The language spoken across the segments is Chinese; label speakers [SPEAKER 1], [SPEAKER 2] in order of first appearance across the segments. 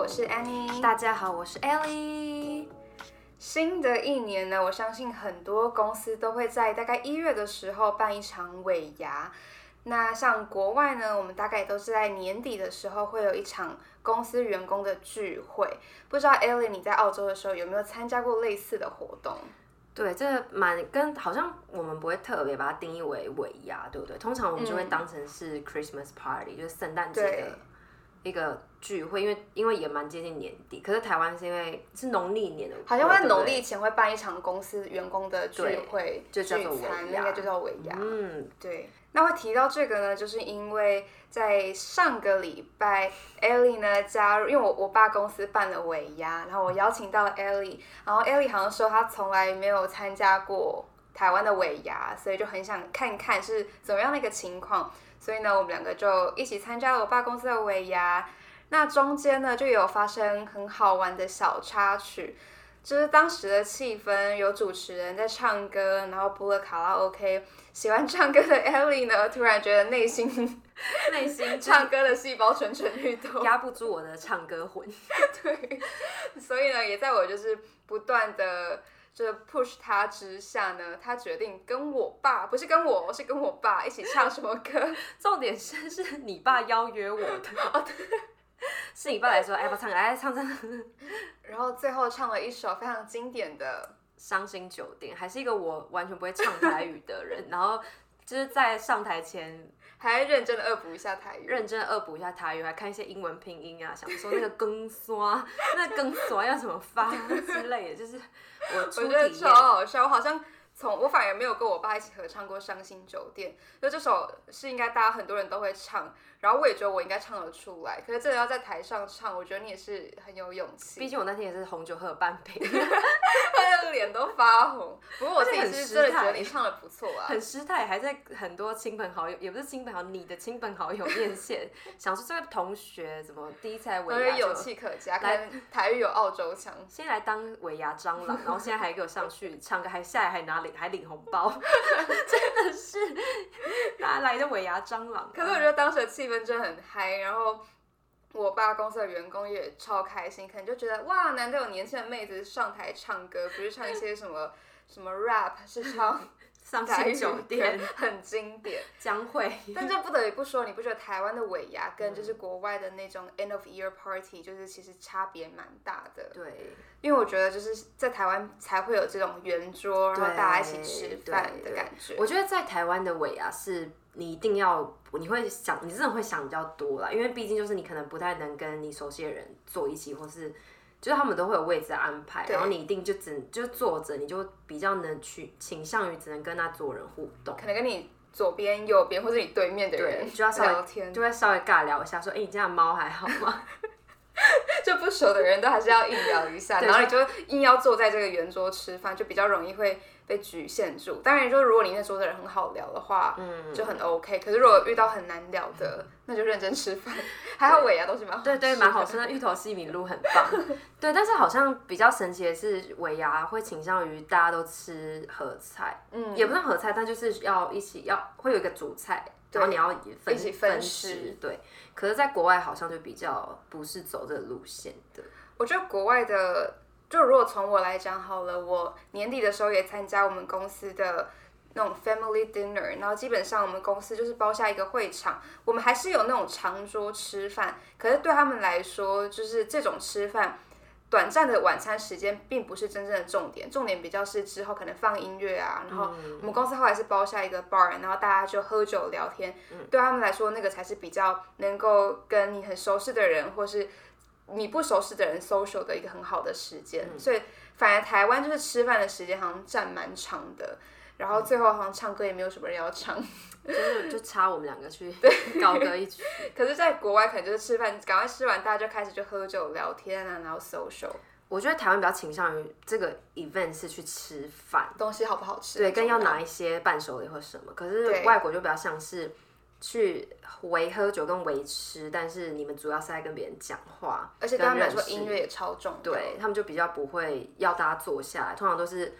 [SPEAKER 1] 我是 Annie。
[SPEAKER 2] 大家好，我是 Ellie。
[SPEAKER 1] 新的一年呢，我相信很多公司都会在大概一月的时候办一场尾牙。那像国外呢，我们大概都是在年底的时候会有一场公司员工的聚会。不知道 Ellie 你在澳洲的时候有没有参加过类似的活动？
[SPEAKER 2] 对，这蛮跟好像我们不会特别把它定义为尾牙，对不对？通常我们就会当成是 Christmas party，、嗯、就是圣诞节的一个聚会，因为因为也蛮接近年底。可是台湾是因为是农历年的，
[SPEAKER 1] 好像会农历前会办一场公司员工的聚会，
[SPEAKER 2] 就叫做尾牙，
[SPEAKER 1] 应该就叫尾牙。
[SPEAKER 2] 嗯，
[SPEAKER 1] 对。那会提到这个呢，就是因为在上个礼拜，Ellie 呢加入，因为我我爸公司办了尾牙，然后我邀请到 Ellie，然后 Ellie 好像说她从来没有参加过台湾的尾牙，所以就很想看看是怎么样的一个情况，所以呢，我们两个就一起参加了我爸公司的尾牙。那中间呢，就有发生很好玩的小插曲。就是当时的气氛，有主持人在唱歌，然后播了卡拉 OK。喜欢唱歌的 Ellie 呢，突然觉得内心 内心 唱歌的细胞蠢蠢欲动，
[SPEAKER 2] 压不住我的唱歌魂。
[SPEAKER 1] 对，所以呢，也在我就是不断的就是 push 他之下呢，他决定跟我爸，不是跟我，是跟我爸一起唱什么歌。
[SPEAKER 2] 重点是是你爸邀约我的。哦，对。是你爸来说，哎，不唱，哎唱唱。
[SPEAKER 1] 然后最后唱了一首非常经典的《
[SPEAKER 2] 伤心酒店》，还是一个我完全不会唱台语的人，然后就是在上台前
[SPEAKER 1] 还认真的恶补一下台语，
[SPEAKER 2] 认真恶补一下台语，还看一些英文拼音啊，想说那个更刷，那更刷要怎么发之类的，就是我我
[SPEAKER 1] 觉得超好笑，我好像。从我反而没有跟我爸一起合唱过《伤心酒店》，就这首是应该大家很多人都会唱，然后我也觉得我应该唱得出来。可是真的要在台上唱，我觉得你也是很有勇气。
[SPEAKER 2] 毕竟我那天也是红酒喝了半瓶，
[SPEAKER 1] 他的脸都发红。不过我自己是真的觉得你唱的不错啊，
[SPEAKER 2] 很失态，还在很多亲朋好友，也不是亲朋好友，你的亲朋好友面前，想说这个同学怎么第一次来尾牙，
[SPEAKER 1] 有气可嘉，来台语有澳洲腔，
[SPEAKER 2] 先来当尾牙蟑螂，然后现在还给我上去唱歌，还下来还拿领。还领红包，真的是哪来的尾牙蟑螂啊？
[SPEAKER 1] 可是我觉得当时的气氛真的很嗨，然后我爸公司的员工也超开心，可能就觉得哇，难得有年轻的妹子上台唱歌，不是唱一些什么什么 rap，是唱。
[SPEAKER 2] 伤心酒店
[SPEAKER 1] 很经典，
[SPEAKER 2] 将会。
[SPEAKER 1] 但这不得不说，你不觉得台湾的尾牙跟就是国外的那种 end of year party，就是其实差别蛮大的。
[SPEAKER 2] 对，
[SPEAKER 1] 因为我觉得就是在台湾才会有这种圆桌，然后大家一起吃饭的感觉。
[SPEAKER 2] 我觉得在台湾的尾牙是你一定要，你会想，你真的会想比较多啦，因为毕竟就是你可能不太能跟你熟悉的人坐一起，或是。就是他们都会有位置安排，然后你一定就只就坐着，你就比较能去倾向于只能跟那桌人互动，
[SPEAKER 1] 可能跟你左边、右边或者你对面的人就要聊天，
[SPEAKER 2] 就会稍微尬聊一下，说：“哎、欸，你家的猫还好吗？”
[SPEAKER 1] 就不熟的人都还是要硬聊一下，然后你就硬要坐在这个圆桌吃饭，就比较容易会被局限住。当然，说如果你那桌的人很好聊的话，嗯，就很 OK。可是如果遇到很难聊的，那就认真吃饭。还好尾牙都是蛮好，
[SPEAKER 2] 对对，蛮好吃的，芋头西米露很棒。对，但是好像比较神奇的是，尾牙会倾向于大家都吃合菜，嗯，也不算合菜，但就是要一起要会有一个主菜。然后你要分
[SPEAKER 1] 一起分食，
[SPEAKER 2] 对。可是，在国外好像就比较不是走这个路线的。
[SPEAKER 1] 我觉得国外的，就如果从我来讲好了，我年底的时候也参加我们公司的那种 family dinner，然后基本上我们公司就是包下一个会场，我们还是有那种长桌吃饭。可是对他们来说，就是这种吃饭。短暂的晚餐时间并不是真正的重点，重点比较是之后可能放音乐啊，然后我们公司后来是包下一个 bar，然后大家就喝酒聊天，对他们来说那个才是比较能够跟你很熟悉的人或是你不熟悉的人 social 的一个很好的时间，所以反而台湾就是吃饭的时间好像占蛮长的。然后最后好像唱歌也没有什么人要唱，
[SPEAKER 2] 就是就差我们两个去高歌一曲。
[SPEAKER 1] 可是，在国外可能就是吃饭，赶快吃完，大家就开始就喝酒聊天啊，然后 social。
[SPEAKER 2] 我觉得台湾比较倾向于这个 event 是去吃饭，
[SPEAKER 1] 东西好不好吃？
[SPEAKER 2] 对，跟要拿一些伴手礼或什么。可是外国就比较像是去围喝酒跟维吃，但是你们主要是在跟别人讲话，
[SPEAKER 1] 而且对他们来说音乐也超重，
[SPEAKER 2] 对他们就比较不会要大家坐下来，通常都是。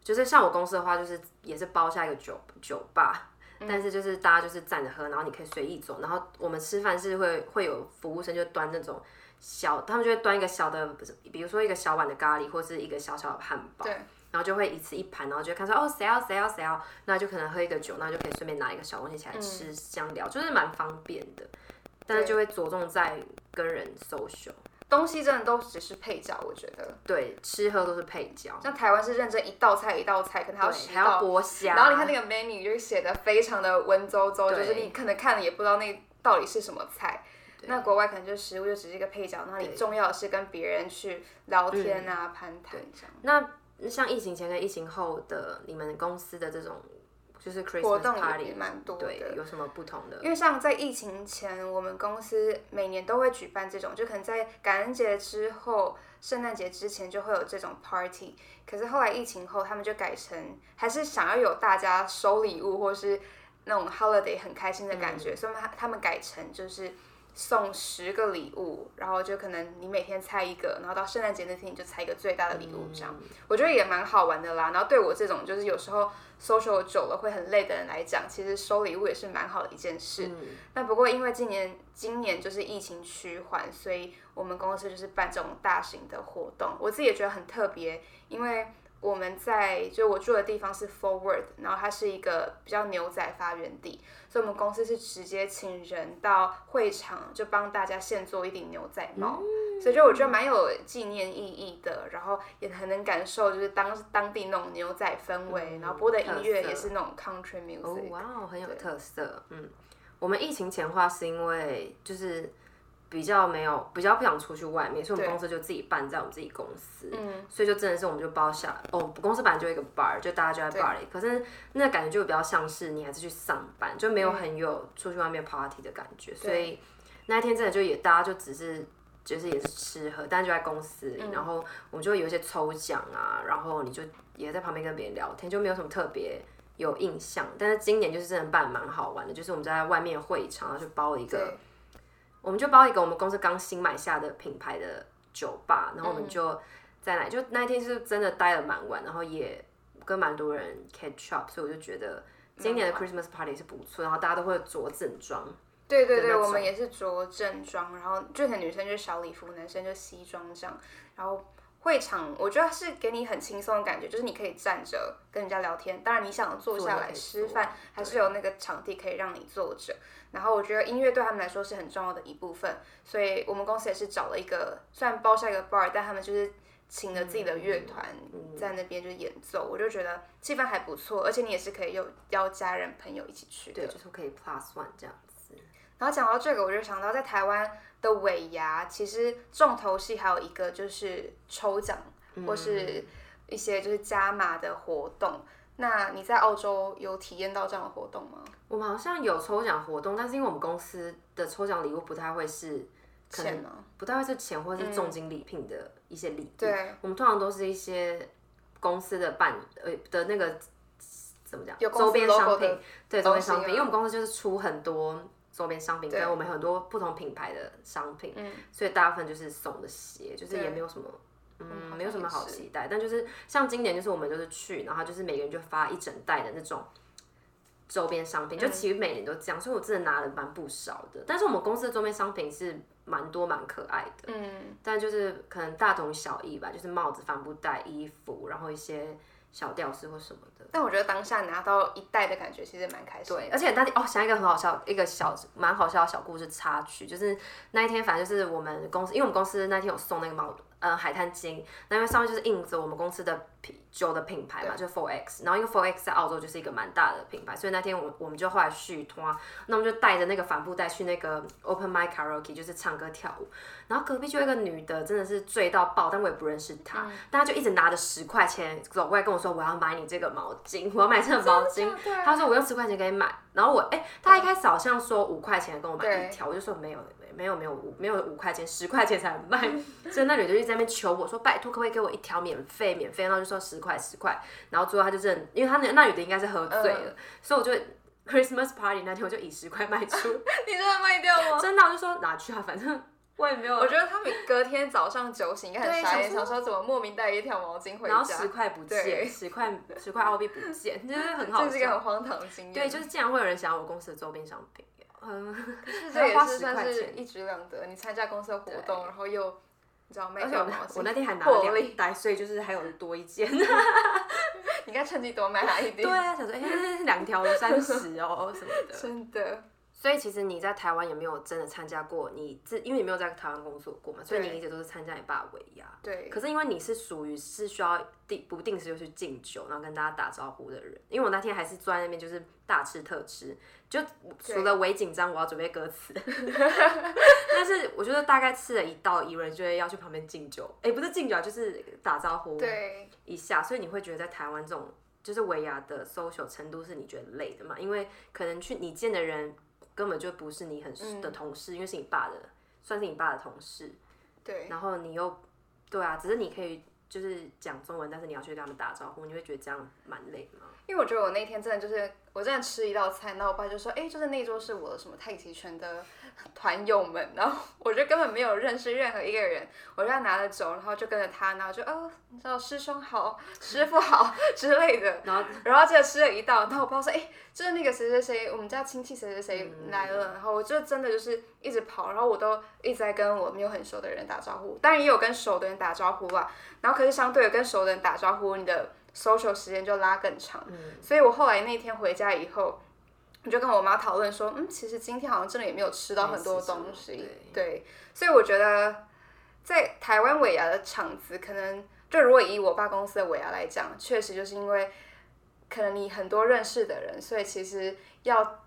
[SPEAKER 2] 就是像我公司的话，就是也是包下一个酒酒吧，但是就是大家就是站着喝，然后你可以随意走。然后我们吃饭是会会有服务生就端那种小，他们就会端一个小的，比如说一个小碗的咖喱，或是一个小小的汉堡。
[SPEAKER 1] 对。
[SPEAKER 2] 然后就会一次一盘，然后就会看说哦谁要谁要谁要，那就可能喝一个酒，那就可以顺便拿一个小东西起来吃，这样聊，就是蛮方便的。但是就会着重在跟人 social。
[SPEAKER 1] 东西真的都只是配角，我觉得。
[SPEAKER 2] 对，吃喝都是配角。
[SPEAKER 1] 像台湾是认真一道菜一道菜，可能还要
[SPEAKER 2] 还要剥虾。
[SPEAKER 1] 然后你看那个 menu 就写的非常的文绉绉，就是你可能看了也不知道那到底是什么菜。那国外可能就食物就只是一个配角，那你重要的是跟别人去聊天啊、攀谈这样。
[SPEAKER 2] 那像疫情前跟疫情后的你们公司的这种。就是
[SPEAKER 1] 活动也蛮多的，
[SPEAKER 2] 对，有什么不同的？
[SPEAKER 1] 因为像在疫情前，我们公司每年都会举办这种，就可能在感恩节之后、圣诞节之前就会有这种 party。可是后来疫情后，他们就改成还是想要有大家收礼物或是那种 holiday 很开心的感觉，嗯、所以他他们改成就是。送十个礼物，然后就可能你每天猜一个，然后到圣诞节那天你就猜一个最大的礼物，这样、嗯、我觉得也蛮好玩的啦。然后对我这种就是有时候 social 久了会很累的人来讲，其实收礼物也是蛮好的一件事。那、嗯、不过因为今年今年就是疫情趋缓，所以我们公司就是办这种大型的活动，我自己也觉得很特别，因为。我们在就我住的地方是 Fort Worth，然后它是一个比较牛仔发源地，所以我们公司是直接请人到会场就帮大家现做一顶牛仔帽，嗯、所以就我觉得蛮有纪念意义的，然后也很能感受就是当当地那种牛仔氛围，嗯、然后播的音乐也是那种 country music，
[SPEAKER 2] 哦哇哦，很有特色，嗯，我们疫情前的话是因为就是。比较没有，比较不想出去外面，所以我们公司就自己办在我们自己公司，嗯，所以就真的是我们就包下，哦，公司本来就一个 bar，就大家就在 bar 里，可是那感觉就比较像是你还是去上班，就没有很有出去外面 party 的感觉，所以那一天真的就也大家就只是就是也是吃喝，但就在公司里，嗯、然后我们就会有一些抽奖啊，然后你就也在旁边跟别人聊天，就没有什么特别有印象，但是今年就是真的办蛮好玩的，就是我们在外面会场然后就包了一个。我们就包一个我们公司刚新买下的品牌的酒吧，然后我们就在那，就那一天是真的待了蛮晚，然后也跟蛮多人 catch up，所以我就觉得今年的 Christmas party 是不错，然后大家都会着正装。
[SPEAKER 1] 对对对，我们也是着正装，然后就很女生就是小礼服，男生就西装这样，然后。会场我觉得是给你很轻松的感觉，就是你可以站着跟人家聊天。当然你想坐下来吃饭，还是有那个场地可以让你坐着。然后我觉得音乐对他们来说是很重要的一部分，所以我们公司也是找了一个，虽然包下一个 bar，但他们就是请了自己的乐团在那边就演奏。我就觉得气氛还不错，而且你也是可以有邀家人朋友一起去的，
[SPEAKER 2] 对，就是可以 plus one 这样子。
[SPEAKER 1] 然后讲到这个，我就想到在台湾。的尾牙其实重头戏还有一个就是抽奖，或是一些就是加码的活动。嗯、那你在澳洲有体验到这样的活动吗？
[SPEAKER 2] 我们好像有抽奖活动，但是因为我们公司的抽奖礼物不太会是
[SPEAKER 1] 钱吗？
[SPEAKER 2] 不太会是钱或者是重金礼品的一些礼物。
[SPEAKER 1] 嗯、对，
[SPEAKER 2] 我们通常都是一些公司的办呃的那个怎么讲？
[SPEAKER 1] 有
[SPEAKER 2] 周边商品，对周边商品，
[SPEAKER 1] 啊、
[SPEAKER 2] 因为我们公司就是出很多。周边商品跟我们很多不同品牌的商品，对所以大部分就是送的鞋，就是也没有什么，嗯，没有什么好期待。但就是像今年，就是我们就是去，然后就是每个人就发一整袋的那种周边商品，嗯、就其实每年都这样，所以我真的拿了蛮不少的。但是我们公司的周边商品是蛮多蛮可爱的，嗯，但就是可能大同小异吧，就是帽子、帆布袋、衣服，然后一些。小吊饰或什么的，
[SPEAKER 1] 但我觉得当下拿到一袋的感觉其实蛮开心。
[SPEAKER 2] 对，而且当天哦，想一个很好笑，一个小蛮好笑的小故事插曲，就是那一天反正就是我们公司，因为我们公司那天有送那个帽子。呃，海滩巾，那因为上面就是印着我们公司的品酒的品牌嘛，对。就 Four X，然后因为 Four X 在澳洲就是一个蛮大的品牌，所以那天我我们就后来续托，那我们就带着那个帆布袋去那个 Open Mic Karaoke，就是唱歌跳舞，然后隔壁就有一个女的，真的是醉到爆，但我也不认识她，嗯、但她就一直拿着十块钱走过来跟我说，我要买你这个毛巾，我要买这个毛巾，她说我用十块钱给你买，然后我哎，她一开始好像说五块钱跟我买一条，我就说没有。没有没有没有五没有五块钱十块钱才卖，所以那女的就在那边求我说，拜托可不可以给我一条免费免费，然后就说十块十块，然后最后他就认，因为他那那女的应该是喝醉了，嗯、所以我就 Christmas party 那天我就以十块卖出，
[SPEAKER 1] 你真的卖掉吗？
[SPEAKER 2] 真的，我就说拿去啊，反正我也没有。
[SPEAKER 1] 我觉得他们隔天早上酒醒应该很傻眼，想说怎么莫名带一条毛巾回家，
[SPEAKER 2] 然后十块不见，十块十块澳币不见，就是很好，
[SPEAKER 1] 这是一个很荒唐的经验。
[SPEAKER 2] 对，就是竟然会有人想要我公司的周边商品。嗯，
[SPEAKER 1] 可是这也是算是一举两得，你参加公司的活动，然后又。你知道没？而且
[SPEAKER 2] 我我那天还拿了两袋，所以就是还有多一件。
[SPEAKER 1] 你应该趁机多买哪一点？
[SPEAKER 2] 对啊，想说哎，两条三十哦什么的。
[SPEAKER 1] 真的。
[SPEAKER 2] 所以其实你在台湾也没有真的参加过，你自因为你没有在台湾工作过嘛，所以你一直都是参加你爸尾牙。
[SPEAKER 1] 对。
[SPEAKER 2] 可是因为你是属于是需要定不定时就去敬酒，然后跟大家打招呼的人。因为我那天还是坐在那边，就是大吃特吃，就除了微紧张，我要准备歌词。但是我觉得大概吃了一道，有人就会要去旁边敬酒，哎、欸，不是敬酒，就是打招呼对一下。所以你会觉得在台湾这种就是尾牙的 social 程度是你觉得累的嘛？因为可能去你见的人。根本就不是你很熟的同事，嗯，因为是你爸的，算是你爸的同事。
[SPEAKER 1] 对。
[SPEAKER 2] 然后你又，对啊，只是你可以就是讲中文，但是你要去跟他们打招呼，你会觉得这样蛮累吗？
[SPEAKER 1] 因为我觉得我那天真的就是，我真的吃一道菜，然后我爸就说，哎，就是那桌是我的什么太极拳的。团友们，然后 我就根本没有认识任何一个人，我就拿着酒，然后就跟着他，然后就哦，你知道师兄好，师傅好 之类的，然后。然后接着吃了一道，然后我爸说，哎，就是那个谁谁谁，我们家亲戚谁谁谁来了，然后我就真的就是一直跑，然后我都一直在跟我没有很熟的人打招呼，当然也有跟熟的人打招呼啦，然后可是相对的跟熟的人打招呼，你的 social 时间就拉更长，所以我后来那天回家以后。我就跟我妈讨论说，嗯，其实今天好像真的也没有吃到很多东西，对，对，所以我觉得在台湾尾牙的场子，可能就如果以我爸公司的尾牙来讲，确实就是因为可能你很多认识的人，所以其实要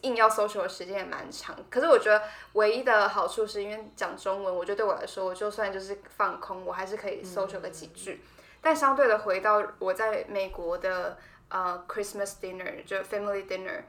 [SPEAKER 1] 硬要 social 的时间也蛮长。可是我觉得唯一的好处是因为讲中文，我觉得对我来说，我就算就是放空，我还是可以 social 个几句。嗯。但相对的，回到我在美国的。呃、Christmas dinner 就 family dinner，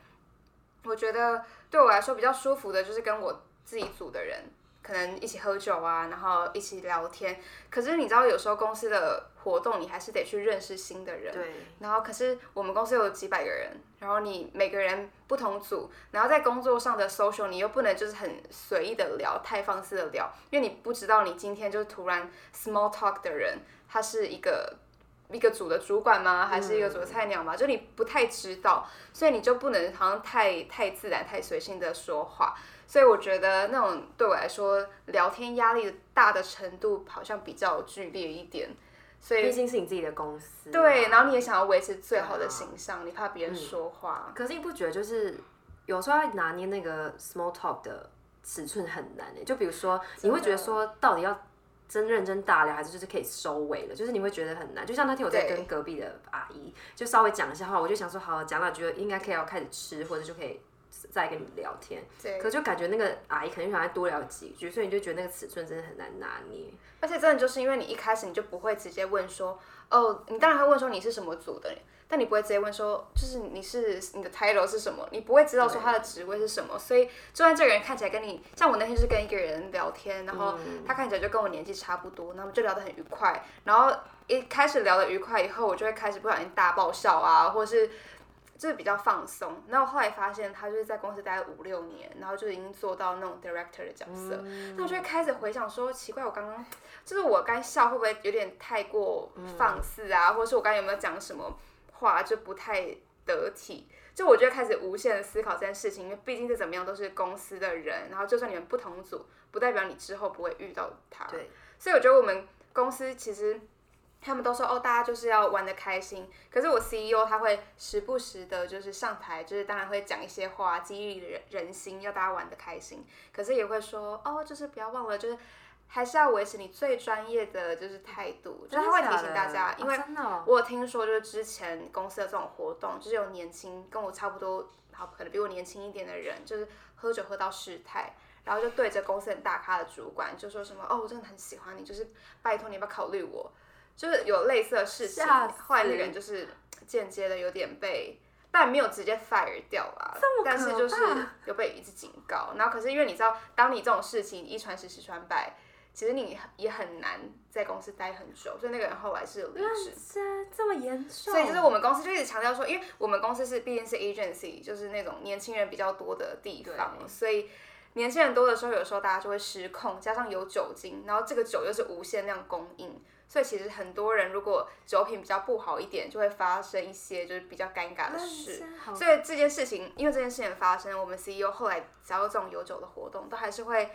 [SPEAKER 1] 我觉得对我来说比较舒服的，就是跟我自己组的人，可能一起喝酒啊，然后一起聊天。可是你知道，有时候公司的活动，你还是得去认识新的人。对。然后，可是我们公司有几百个人，然后你每个人不同组，然后在工作上的 social，你又不能就是很随意的聊，太放肆的聊，因为你不知道你今天就是突然 small talk 的人，他是一个。一个组的主管吗？还是一个组的菜鸟吗？嗯、就你不太知道，所以你就不能好像太太自然、太随性的说话。所以我觉得那种对我来说聊天压力大的程度好像比较剧烈一点。所以
[SPEAKER 2] 毕竟是你自己的公司，
[SPEAKER 1] 对，然后你也想要维持最好的形象，啊、你怕别人说话、嗯。
[SPEAKER 2] 可是你不觉得就是有时候要拿捏那个 small talk 的尺寸很难呢？就比如说，你会觉得说到底要。真认真大聊，还是就是可以收尾了，就是你会觉得很难。就像那天我在跟隔壁的阿姨就稍微讲一下话，我就想说好，讲了觉得应该可以要开始吃，或者就可以再跟你聊天。对。可就感觉那个阿姨肯定想再多聊几句，所以你就觉得那个尺寸真的很难拿捏。
[SPEAKER 1] 而且真的就是因为你一开始你就不会直接问说，哦，你当然会问说你是什么组的。但你不会直接问说，就是你是你的 title 是什么？你不会知道说他的职位是什么，所以就算这个人看起来跟你，像我那天就是跟一个人聊天，然后他看起来就跟我年纪差不多，然后就聊得很愉快。然后一开始聊得愉快以后，我就会开始不小心大爆笑啊，或者是就是比较放松。然后后来发现他就是在公司待了五六年，然后就已经做到那种 director 的角色。那我就会开始回想说，奇怪，我刚刚就是我刚笑会不会有点太过放肆啊，或者是我刚刚有没有讲什么？话就不太得体，就我就开始无限的思考这件事情，因为毕竟是怎么样都是公司的人，然后就算你们不同组，不代表你之后不会遇到他。对，所以我觉得我们公司其实他们都说哦，大家就是要玩的开心。可是我 CEO 他会时不时的，就是上台，就是当然会讲一些话，激励人人心，要大家玩的开心。可是也会说哦，就是不要忘了，就是。还是要维持你最专业的就是态度，就是他会提醒大家，因为我有听说就是之前公司的这种活动，就是有年轻跟我差不多，好可能比我年轻一点的人，就是喝酒喝到失态，然后就对着公司很大咖的主管就说什么哦，我真的很喜欢你，就是拜托你要不要考虑我，就是有类似的事情，后来那个人就是间接的有点被，但没有直接 fire 掉啊，但是就是有被一直警告，然后可是因为你知道，当你这种事情一传十十传百。其实你也很难在公司待很久，所以那个人后来是有离职。
[SPEAKER 2] 这么严重？
[SPEAKER 1] 所以就是我们公司就一直强调说，因为我们公司是毕竟是 agency，就是那种年轻人比较多的地方，所以年轻人多的时候，有时候大家就会失控，加上有酒精，然后这个酒又是无限量供应，所以其实很多人如果酒品比较不好一点，就会发生一些就是比较尴尬的事。所以这件事情，因为这件事情发生，我们 CEO 后来只要这种有酒的活动，都还是会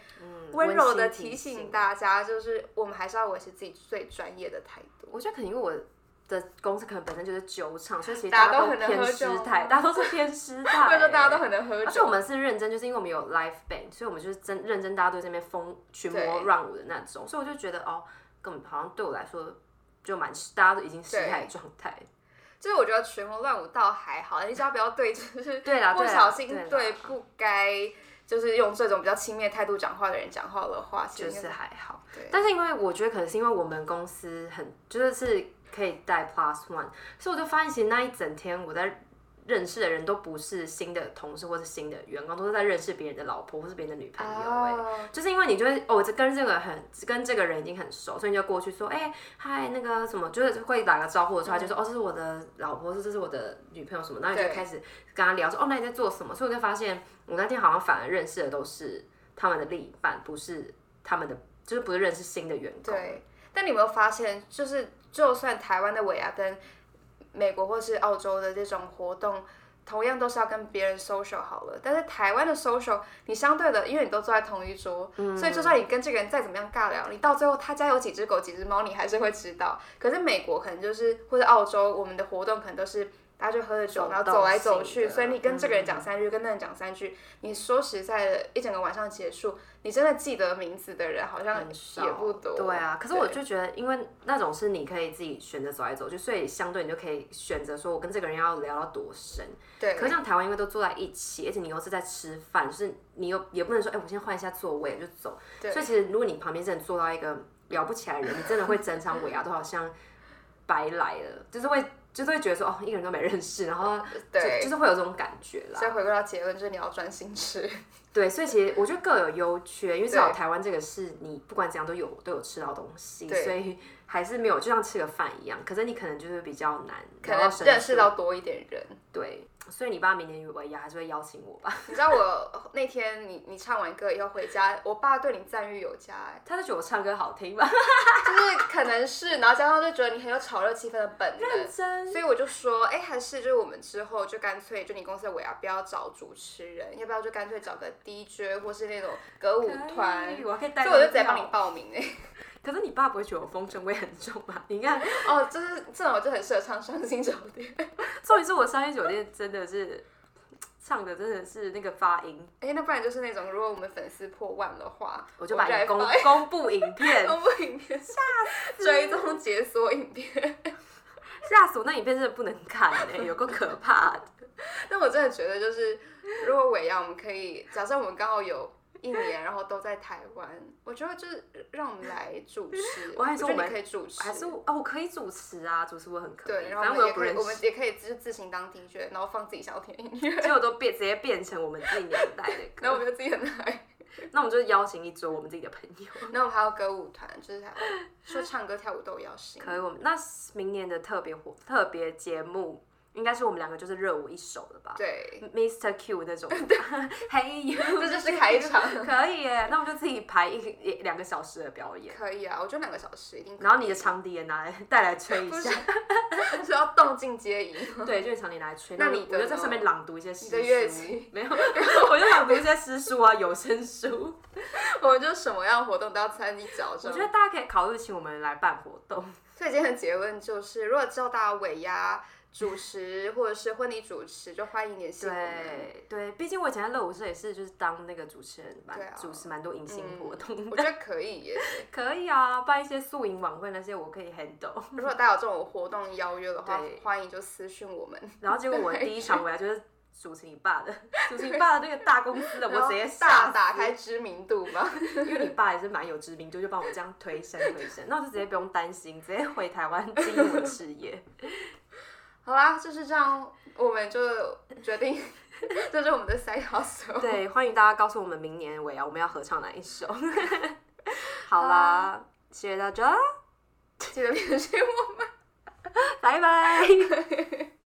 [SPEAKER 1] 温柔的提醒大家，就是我们还是要维持自己最专业的态度。
[SPEAKER 2] 我觉得可能因为我。的公司可能本身就是酒厂，所以其实大家都很偏失态，大家都是偏失态。
[SPEAKER 1] 或者说大家都很能喝酒？
[SPEAKER 2] 而且我们是认真，就是因为我们有 live band，所以我们就是真认真，大家都在那边疯群魔乱舞的那种，所以我就觉得哦，根本好像对我来说就蛮，大家都已经失态状态。
[SPEAKER 1] 就是我觉得群魔乱舞倒还好，你只要不要对，就是 不小心对不该就是用这种比较轻蔑态度讲话的人讲话的话，
[SPEAKER 2] 就是还好。对。但是因为我觉得可能是因为我们公司很就是是。可以带 plus one，所以我就发现，其实那一整天我在认识的人都不是新的同事或是新的员工，都是在认识别人的老婆或是别人的女朋友。哎，oh. 就是因为你就会哦，这跟这个很跟这个人已经很熟，所以你就过去说，哎、欸，嗨，那个什么，就是会打个招呼的时候，就说，哦，这是我的老婆，是这是我的女朋友什么，然后你就开始跟他聊说，哦，那你在做什么？所以我就发现，我那天好像反而认识的都是他们的另一半，不是他们的，就是不是认识新的员工。
[SPEAKER 1] 对，但你有没有发现，就是。就算台湾的尾牙跟美国或是澳洲的这种活动，同样都是要跟别人 social 好了，但是台湾的 social，你相对的，因为你都坐在同一桌，嗯、所以就算你跟这个人再怎么样尬聊，你到最后他家有几只狗、几只猫，你还是会知道。可是美国可能就是或者澳洲，我们的活动可能都是。大家就喝着酒，然后走来走去，所以你跟这个人讲三句，嗯、跟那人讲三句。你说实在的，一整个晚上结束，你真的记得名字的人好像也不多。
[SPEAKER 2] 对啊，可是我就觉得，因为那种是你可以自己选择走来走去，所以相对你就可以选择说，我跟这个人要聊到多深。
[SPEAKER 1] 对。
[SPEAKER 2] 可是像台湾，因为都坐在一起，而且你又是在吃饭，就是你又也不能说，哎、欸，我先换一下座位就走。对。所以其实，如果你旁边真的坐到一个聊不起来的人，你真的会整场尾牙都好像白来了，就是会。就是会觉得说哦，一个人都没认识，然后对，就是会有这种感觉啦。
[SPEAKER 1] 所以回归到结论，就是你要专心吃。
[SPEAKER 2] 对，所以其实我觉得各有优缺，因为至少台湾这个是你不管怎样都有都有吃到东西，所以还是没有就像吃个饭一样。可是你可能就是比较难，
[SPEAKER 1] 可能认识到多一点人。
[SPEAKER 2] 对。所以你爸明年尾牙还是会邀请我吧？
[SPEAKER 1] 你知道我那天你你唱完歌以后回家，我爸对你赞誉有加哎，
[SPEAKER 2] 他就觉得我唱歌好听吧？
[SPEAKER 1] 就是可能是，然后加上就觉得你很有炒热气氛的本能，
[SPEAKER 2] 真
[SPEAKER 1] 所以我就说，哎、欸，还是就是我们之后就干脆就你公司的尾牙不要找主持人，要不要就干脆找个 DJ 或是那种歌舞团，
[SPEAKER 2] 我可以，
[SPEAKER 1] 所以我就直接帮你报名哎。
[SPEAKER 2] 可是你爸不会觉得我风尘味很重吗？你看，
[SPEAKER 1] 哦，就是这种就很适合唱伤心酒店。
[SPEAKER 2] 所以说我伤心酒店真的是唱的真的是那个发音。
[SPEAKER 1] 哎、欸，那不然就是那种，如果我们粉丝破万的话，
[SPEAKER 2] 我就把你公公布影片，
[SPEAKER 1] 公布影片，吓死，追踪解锁影片，
[SPEAKER 2] 吓死我！那影片真的不能看哎、欸，有够可怕的。
[SPEAKER 1] 但我真的觉得，就是如果尾牙，我们可以假设我们刚好有。一年，然后都在台湾，我觉得就是让我们来主持。我还说我们可以主持，
[SPEAKER 2] 还是哦，我可以主持啊，主持我很可以。
[SPEAKER 1] 对，然后我们也可以，我们也可以自自行当 DJ，然后放自己想要听的音乐，
[SPEAKER 2] 结果都变直接变成我们自己年代的歌。
[SPEAKER 1] 然后我们就自己很嗨。
[SPEAKER 2] 那我们就邀请一桌我们自己的朋友。
[SPEAKER 1] 那我们还有歌舞团，就是说唱歌跳舞都要行。
[SPEAKER 2] 可以，我们那明年的特别活特别节目。应该是我们两个就是热舞一手的吧？
[SPEAKER 1] 对
[SPEAKER 2] ，Mr. Q 那种。
[SPEAKER 1] 嘿，you，这就是开场。
[SPEAKER 2] 可以耶，那我们就自己排一两个小时的表演。
[SPEAKER 1] 可以啊，我觉得两个小时一定。
[SPEAKER 2] 然后你的长笛也拿来带来吹一下，
[SPEAKER 1] 是要动静皆宜。
[SPEAKER 2] 对，就是长笛拿来吹。
[SPEAKER 1] 那你
[SPEAKER 2] 我就在上面朗读一些诗书。
[SPEAKER 1] 乐器
[SPEAKER 2] 没有，我就朗读一些诗书啊，有声书。
[SPEAKER 1] 我们就什么样的活动都要参与角上。
[SPEAKER 2] 我觉得大家可以考虑请我们来办活动。
[SPEAKER 1] 所以今天的结论就是，如果之后大家尾牙。主持或者是婚礼主持，就欢迎联系我们。
[SPEAKER 2] 对对，毕竟我以前在乐舞社也是，就是当那个主持人，蛮、啊、主持蛮多迎新活动、嗯。
[SPEAKER 1] 我觉得可以耶，
[SPEAKER 2] 可以啊，办一些宿营晚会那些，我可以 handle。
[SPEAKER 1] 如果大家有这种活动邀约的话，对欢迎就私讯我们。
[SPEAKER 2] 然后结果我第一场回来就是主持你爸的，主持你爸的那个大公司的，我直接
[SPEAKER 1] 大打开知名度嘛，
[SPEAKER 2] 因为你爸也是蛮有知名度，就帮我这样推升推升，那我就直接不用担心，直接回台湾经营我的事业。
[SPEAKER 1] 好啦，就是这样，我们就决定，这是我们的 side hustle。
[SPEAKER 2] 对，欢迎大家告诉我们明年尾啊我们要合唱哪一首。好啦，谢谢大家，
[SPEAKER 1] 记得联系我们，
[SPEAKER 2] 拜拜。